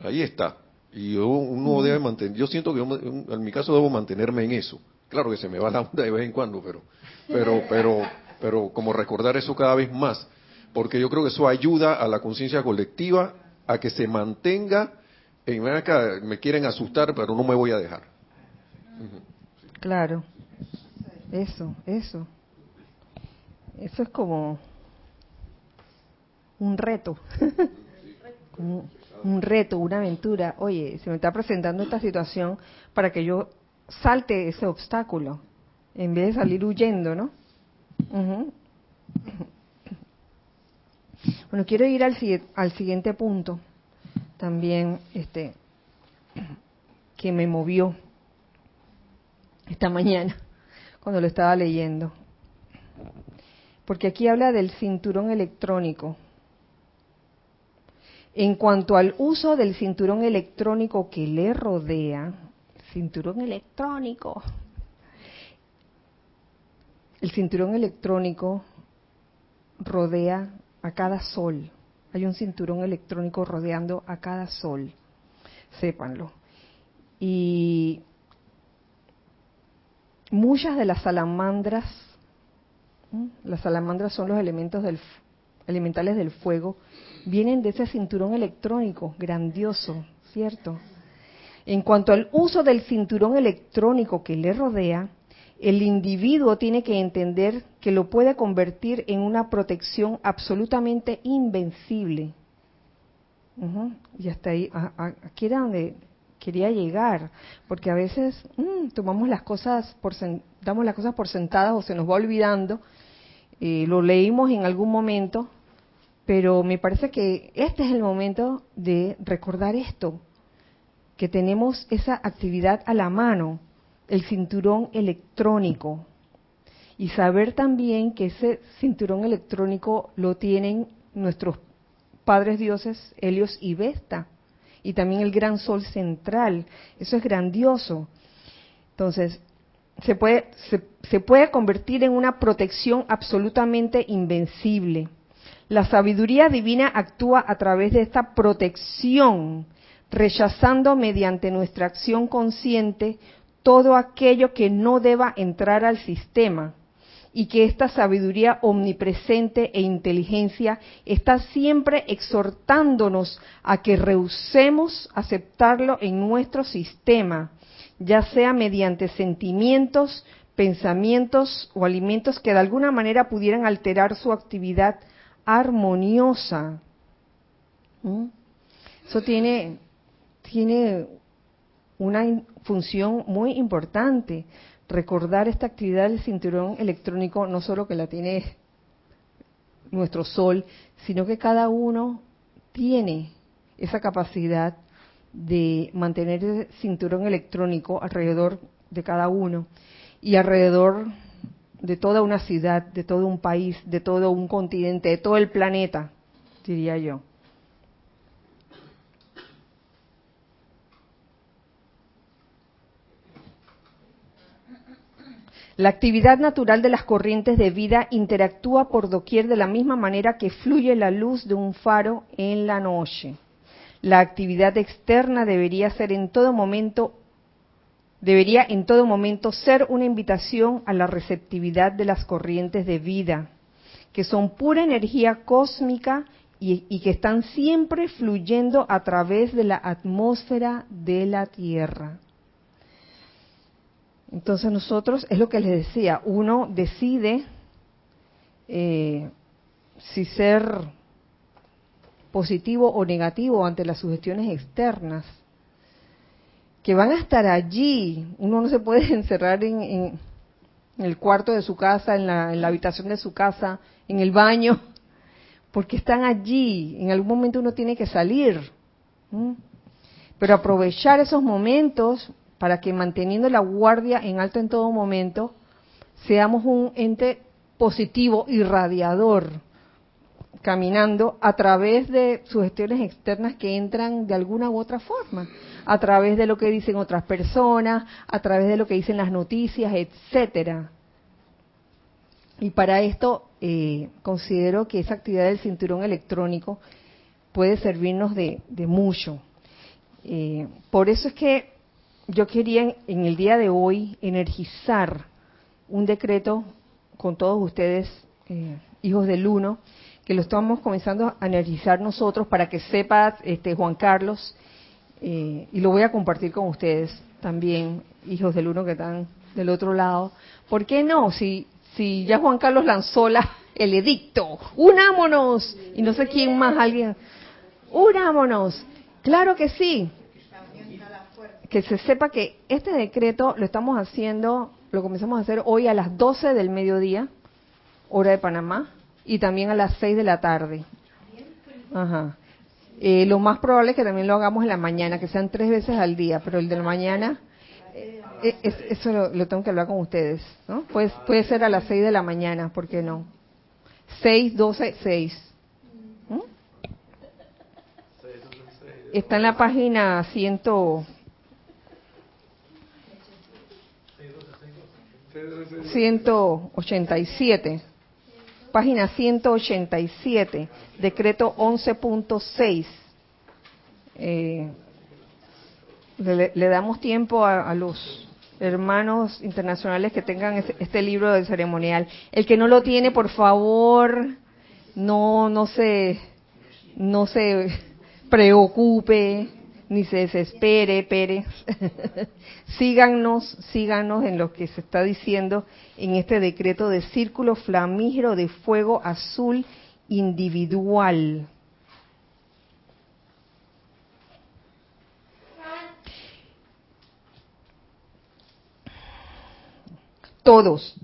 ahí está. Y uno debe mantener, yo siento que en mi caso debo mantenerme en eso. Claro que se me va la onda de vez en cuando, pero, pero, pero, pero como recordar eso cada vez más, porque yo creo que eso ayuda a la conciencia colectiva a que se mantenga en acá me quieren asustar, pero no me voy a dejar. Claro, eso, eso. Eso es como un reto. un, reto, una aventura. Oye, se me está presentando esta situación para que yo salte ese obstáculo en vez de salir huyendo, ¿no? Bueno, quiero ir al, al siguiente punto también este que me movió esta mañana cuando lo estaba leyendo. Porque aquí habla del cinturón electrónico. En cuanto al uso del cinturón electrónico que le rodea, cinturón electrónico, el cinturón electrónico rodea a cada sol. Hay un cinturón electrónico rodeando a cada sol, sépanlo. Y muchas de las salamandras, las salamandras son los elementos del, elementales del fuego, vienen de ese cinturón electrónico grandioso, ¿cierto? En cuanto al uso del cinturón electrónico que le rodea, el individuo tiene que entender que lo puede convertir en una protección absolutamente invencible. Y hasta ahí, aquí era donde quería llegar, porque a veces mm, tomamos las cosas por damos las cosas por sentadas o se nos va olvidando, eh, lo leímos en algún momento, pero me parece que este es el momento de recordar esto, que tenemos esa actividad a la mano el cinturón electrónico y saber también que ese cinturón electrónico lo tienen nuestros padres dioses Helios y Vesta y también el gran sol central. Eso es grandioso. Entonces, se puede, se, se puede convertir en una protección absolutamente invencible. La sabiduría divina actúa a través de esta protección, rechazando mediante nuestra acción consciente todo aquello que no deba entrar al sistema y que esta sabiduría omnipresente e inteligencia está siempre exhortándonos a que rehusemos aceptarlo en nuestro sistema, ya sea mediante sentimientos, pensamientos o alimentos que de alguna manera pudieran alterar su actividad armoniosa. ¿Mm? Eso tiene, tiene una función muy importante. Recordar esta actividad del cinturón electrónico, no solo que la tiene nuestro Sol, sino que cada uno tiene esa capacidad de mantener el cinturón electrónico alrededor de cada uno y alrededor de toda una ciudad, de todo un país, de todo un continente, de todo el planeta, diría yo. La actividad natural de las corrientes de vida interactúa por doquier de la misma manera que fluye la luz de un faro en la noche. La actividad externa debería ser en todo momento debería en todo momento ser una invitación a la receptividad de las corrientes de vida, que son pura energía cósmica y, que están siempre fluyendo a través de la atmósfera de la Tierra. Entonces nosotros, es lo que les decía, uno decide eh, si ser positivo o negativo ante las sugestiones externas, que van a estar allí. Uno no se puede encerrar en, el cuarto de su casa, en la, habitación de su casa, en el baño, porque están allí. En algún momento uno tiene que salir. Pero aprovechar esos momentos para que manteniendo la guardia en alto en todo momento, seamos un ente positivo y radiador, caminando a través de sugestiones externas que entran de alguna u otra forma, a través de lo que dicen otras personas, a través de lo que dicen las noticias, etcétera. Y para esto eh, considero que esa actividad del cinturón electrónico puede servirnos de mucho. Eh, por eso es que yo quería en el día de hoy energizar un decreto con todos ustedes, eh, hijos del uno, que lo estamos comenzando a energizar nosotros para que sepa este, Juan Carlos, eh, y lo voy a compartir con ustedes también, hijos del uno que están del otro lado. ¿Por qué no? Si, si ya Juan Carlos lanzó la, el edicto, unámonos, y no sé quién más, alguien, unámonos, claro que sí. Que se sepa que este decreto lo estamos haciendo, lo comenzamos a hacer hoy a las 12 del mediodía, hora de Panamá, y también a las 6 de la tarde. Ajá. Eh, lo más probable es que también lo hagamos en la mañana, que sean tres veces al día, pero el de la mañana, eh, eso lo, tengo que hablar con ustedes, ¿no? Pues, puede ser a las 6 de la mañana, ¿por qué no? 6, 12, 6. Está en la página 100. ...187 página 187, decreto 11.6. Eh, le, damos tiempo a, los hermanos internacionales que tengan este, libro de ceremonial. El que no lo tiene, por favor, no, no se, no se preocupe, ni se desespere, Pérez. síganos, síganos en lo que se está diciendo en este decreto de círculo flamígero de fuego azul individual. Todos.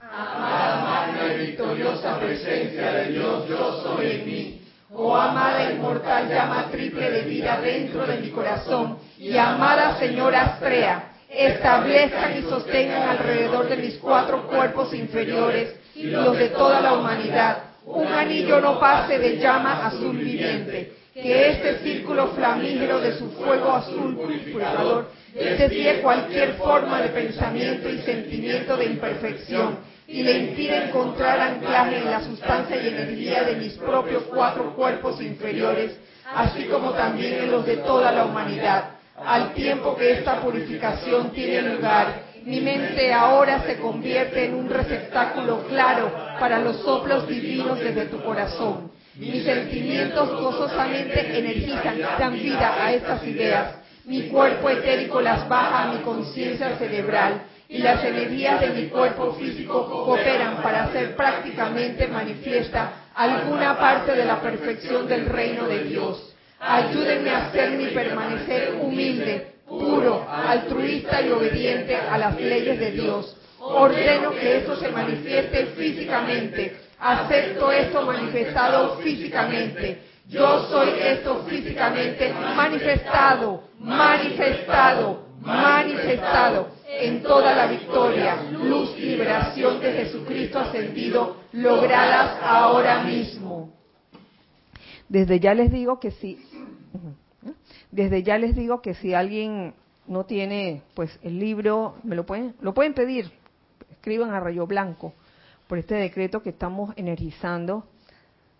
Amada victoriosa presencia de Dios, yo soy. Oh amada inmortal llama triple de vida dentro de mi corazón y amada Señora Astrea, establezcan y sostengan alrededor de mis cuatro cuerpos inferiores y los de toda la humanidad. Un anillo no pase de llama azul viviente, que este círculo flamígero de su fuego azul purificador desvíe cualquier forma de pensamiento y sentimiento de imperfección y le impide encontrar anclaje en la sustancia y energía de mis propios cuatro cuerpos inferiores, así como también en los de toda la humanidad al tiempo que esta purificación tiene lugar, mi mente ahora se convierte en un receptáculo claro para los soplos divinos desde tu corazón. Mis sentimientos gozosamente energizan, dan vida a estas ideas. Mi cuerpo etérico las baja a mi conciencia cerebral y las energías de mi cuerpo físico cooperan para hacer prácticamente manifiesta alguna parte de la perfección del reino de Dios. Ayúdenme a hacerme y permanecer humilde, puro, altruista y obediente a las leyes de Dios. Ordeno que esto se manifieste físicamente. Acepto esto manifestado físicamente. Yo soy esto físicamente manifestado, manifestado, manifestado en toda la victoria, luz y liberación de Jesucristo ascendido, logradas ahora mismo. Desde ya les digo que si, desde ya les digo que si alguien no tiene, pues el libro, me lo pueden, lo pueden pedir, escriban a Rayo Blanco por este decreto que estamos energizando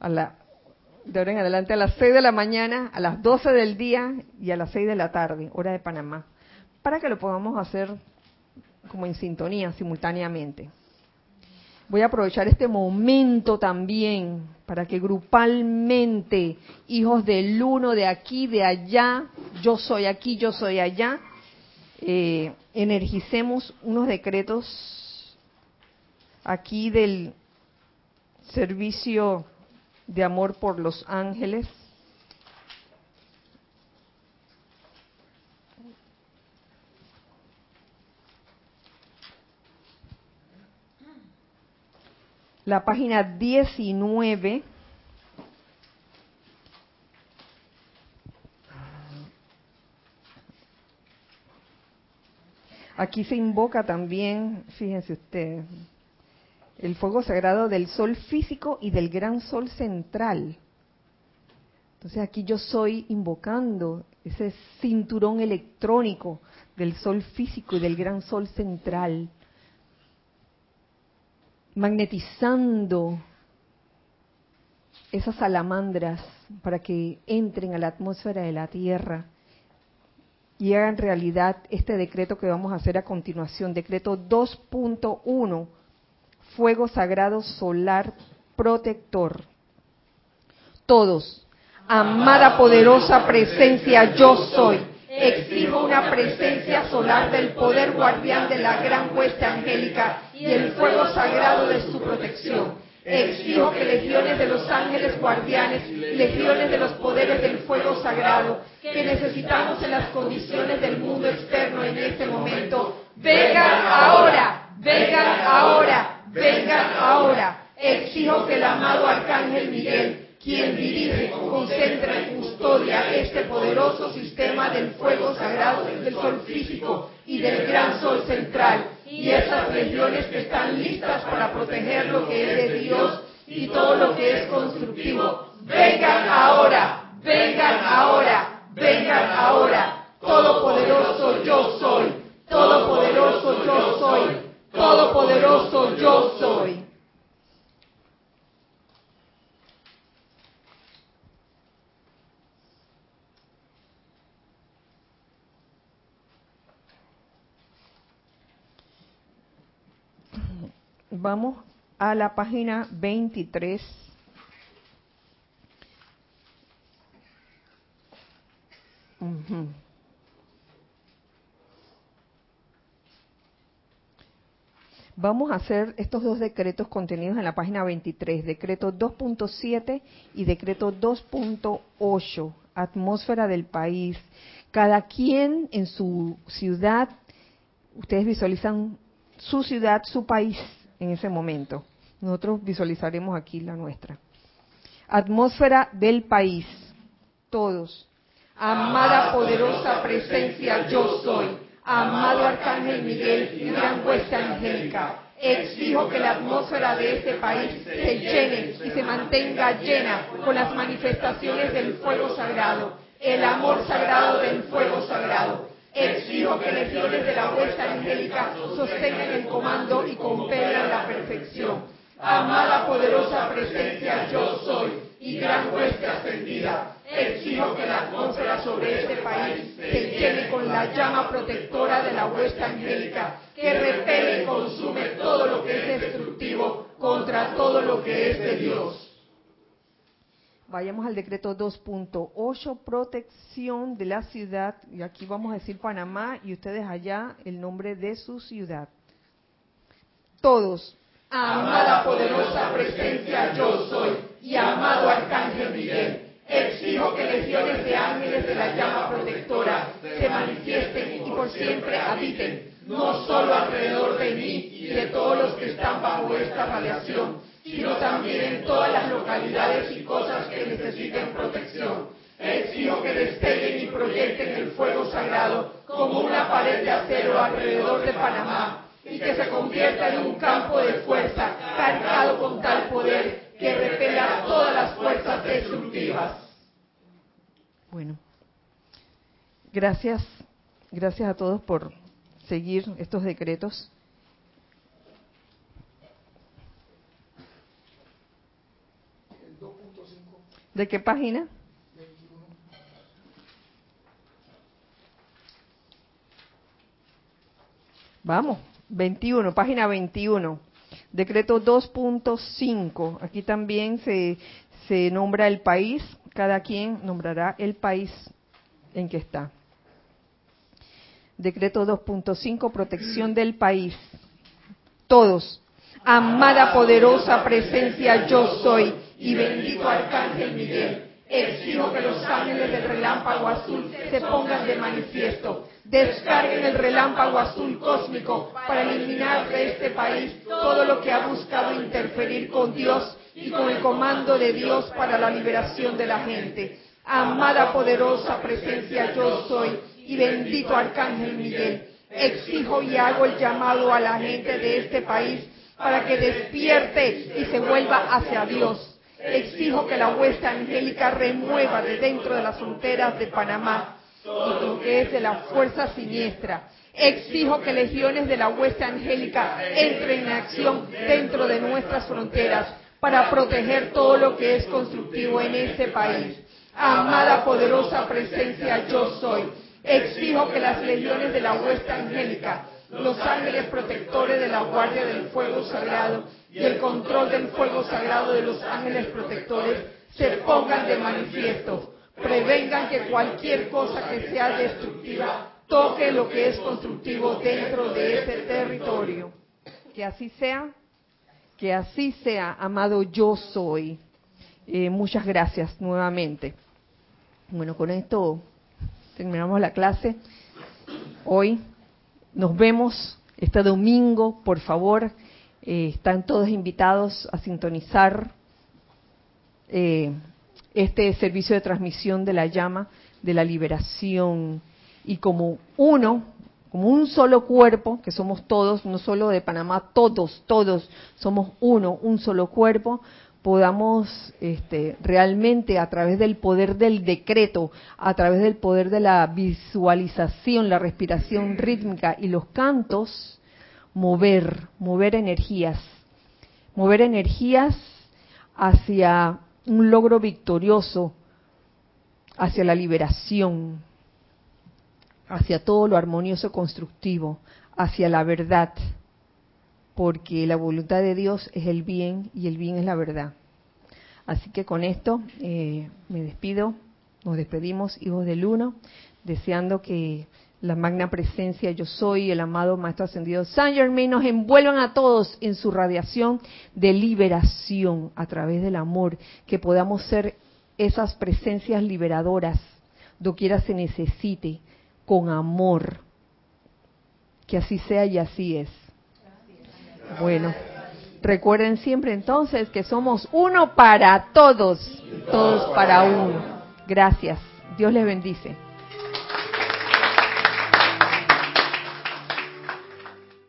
a la, de ahora en adelante a las 6 de la mañana, a las 12 del día y a las 6 de la tarde, hora de Panamá, para que lo podamos hacer como en sintonía simultáneamente. Voy a aprovechar este momento también para que grupalmente, hijos del uno, de aquí, de allá, yo soy aquí, yo soy allá, eh, energicemos unos decretos aquí del servicio de amor por los ángeles la página 19. Aquí se invoca también, fíjense ustedes, el fuego sagrado del sol físico y del gran sol central. Entonces aquí yo estoy invocando ese cinturón electrónico del sol físico y del gran sol central magnetizando esas salamandras para que entren a la atmósfera de la Tierra y hagan realidad este decreto que vamos a hacer a continuación, decreto 2.1, fuego sagrado solar protector. Todos, amada poderosa presencia yo soy, exijo una presencia solar del poder guardián de la gran hueste angélica y el fuego sagrado de su protección Exijo que legiones de los ángeles guardianes, legiones de los poderes del fuego sagrado, que necesitamos en las condiciones del mundo externo en este momento, vengan ahora, vengan ahora, vengan ahora. Exijo que el amado Arcángel Miguel, quien dirige, concentra y custodia este poderoso sistema del fuego sagrado del sol físico y del gran sol central, y esas legiones que están listas para proteger lo que es de Dios y todo lo que es constructivo. Vengan ahora, vengan ahora, vengan ahora. Todopoderoso yo soy, todopoderoso yo soy, todopoderoso yo soy. Vamos a la página 23. Vamos a hacer estos dos decretos contenidos en la página 23, decreto 2.7 y decreto 2.8, atmósfera del país. Cada quien en su ciudad, ustedes visualizan su ciudad, su país, en ese momento. Nosotros visualizaremos aquí la nuestra. Atmósfera del país. Todos. Amada poderosa presencia yo soy. Amado Arcángel Miguel y gran huesta angélica. Exijo que la atmósfera de este país se llene y se mantenga llena con las manifestaciones del fuego sagrado, el amor sagrado del fuego sagrado, Exijo que legiones de la huesta angélica sostengan el comando y compelan la perfección. Amada poderosa presencia yo soy y gran huesta ascendida. Exijo que la atmósfera sobre este país se llene con la llama protectora de la huesta angélica que repele y consume todo lo que es destructivo contra todo lo que es de Dios. Vayamos al decreto 2.8, protección de la ciudad. Y aquí vamos a decir Panamá y ustedes allá el nombre de su ciudad. Todos. Amada poderosa presencia yo soy y amado arcángel Miguel. Exijo que legiones de ángeles de la llama protectora se manifiesten y por siempre habiten, no solo alrededor de mí y de todos los que están bajo esta radiación, sino también todas las localidades y cosas que necesiten protección. Exijo que despeguen y proyecten el fuego sagrado como una pared de acero alrededor de Panamá y que se convierta en un campo de fuerza cargado con tal poder que repela todas las fuerzas destructivas. Bueno, gracias, gracias a todos por seguir estos decretos. ¿De qué página? Vamos, 21, página 21. Decreto 2.5. Aquí también se, se nombra el país. Cada quien nombrará el país en que está. Decreto 2.5, protección del país. Todos. Amada poderosa presencia yo soy y bendito Arcángel Miguel. Exijo que los ángeles del relámpago azul se pongan de manifiesto, descarguen el relámpago azul cósmico para eliminar de este país todo lo que ha buscado interferir con Dios y con el comando de Dios para la liberación de la gente. Amada poderosa presencia yo soy y bendito Arcángel Miguel. Exijo y hago el llamado a la gente de este país para que despierte y se vuelva hacia Dios exijo que la huesta angélica remueva de dentro de las fronteras de Panamá y que es de la fuerza siniestra. Exijo que legiones de la huesta angélica entren en acción dentro de nuestras fronteras para proteger todo lo que es constructivo en este país. Amada poderosa presencia yo soy. exijo que las legiones de la huesta angélica, los ángeles protectores de la guardia del fuego sagrado y el control del fuego sagrado de los ángeles protectores se pongan de manifiesto, prevengan que cualquier cosa que sea destructiva toque lo que es constructivo dentro de ese territorio. Que así sea, que así sea, amado yo soy. Eh, muchas gracias nuevamente. Bueno, con esto terminamos la clase. Hoy nos vemos este domingo, por favor. Eh, están todos invitados a sintonizar eh, este servicio de transmisión de la llama de la liberación. Y como uno, como un solo cuerpo, que somos todos, no solo de Panamá, todos, todos somos uno, un solo cuerpo, podamos este, realmente a través del poder del decreto, a través del poder de la visualización, la respiración rítmica y los cantos, mover, mover energías, mover energías hacia un logro victorioso, hacia la liberación, hacia todo lo armonioso constructivo, hacia la verdad, porque la voluntad de Dios es el bien y el bien es la verdad. Así que con esto eh, me despido, nos despedimos, hijos del uno, deseando que la magna presencia yo soy, el amado Maestro Ascendido San Germain, nos envuelvan a todos en su radiación de liberación a través del amor, que podamos ser esas presencias liberadoras, doquiera se necesite, con amor. Que así sea y así es. Bueno, recuerden siempre entonces que somos uno para todos, todos para uno. Gracias. Dios les bendice.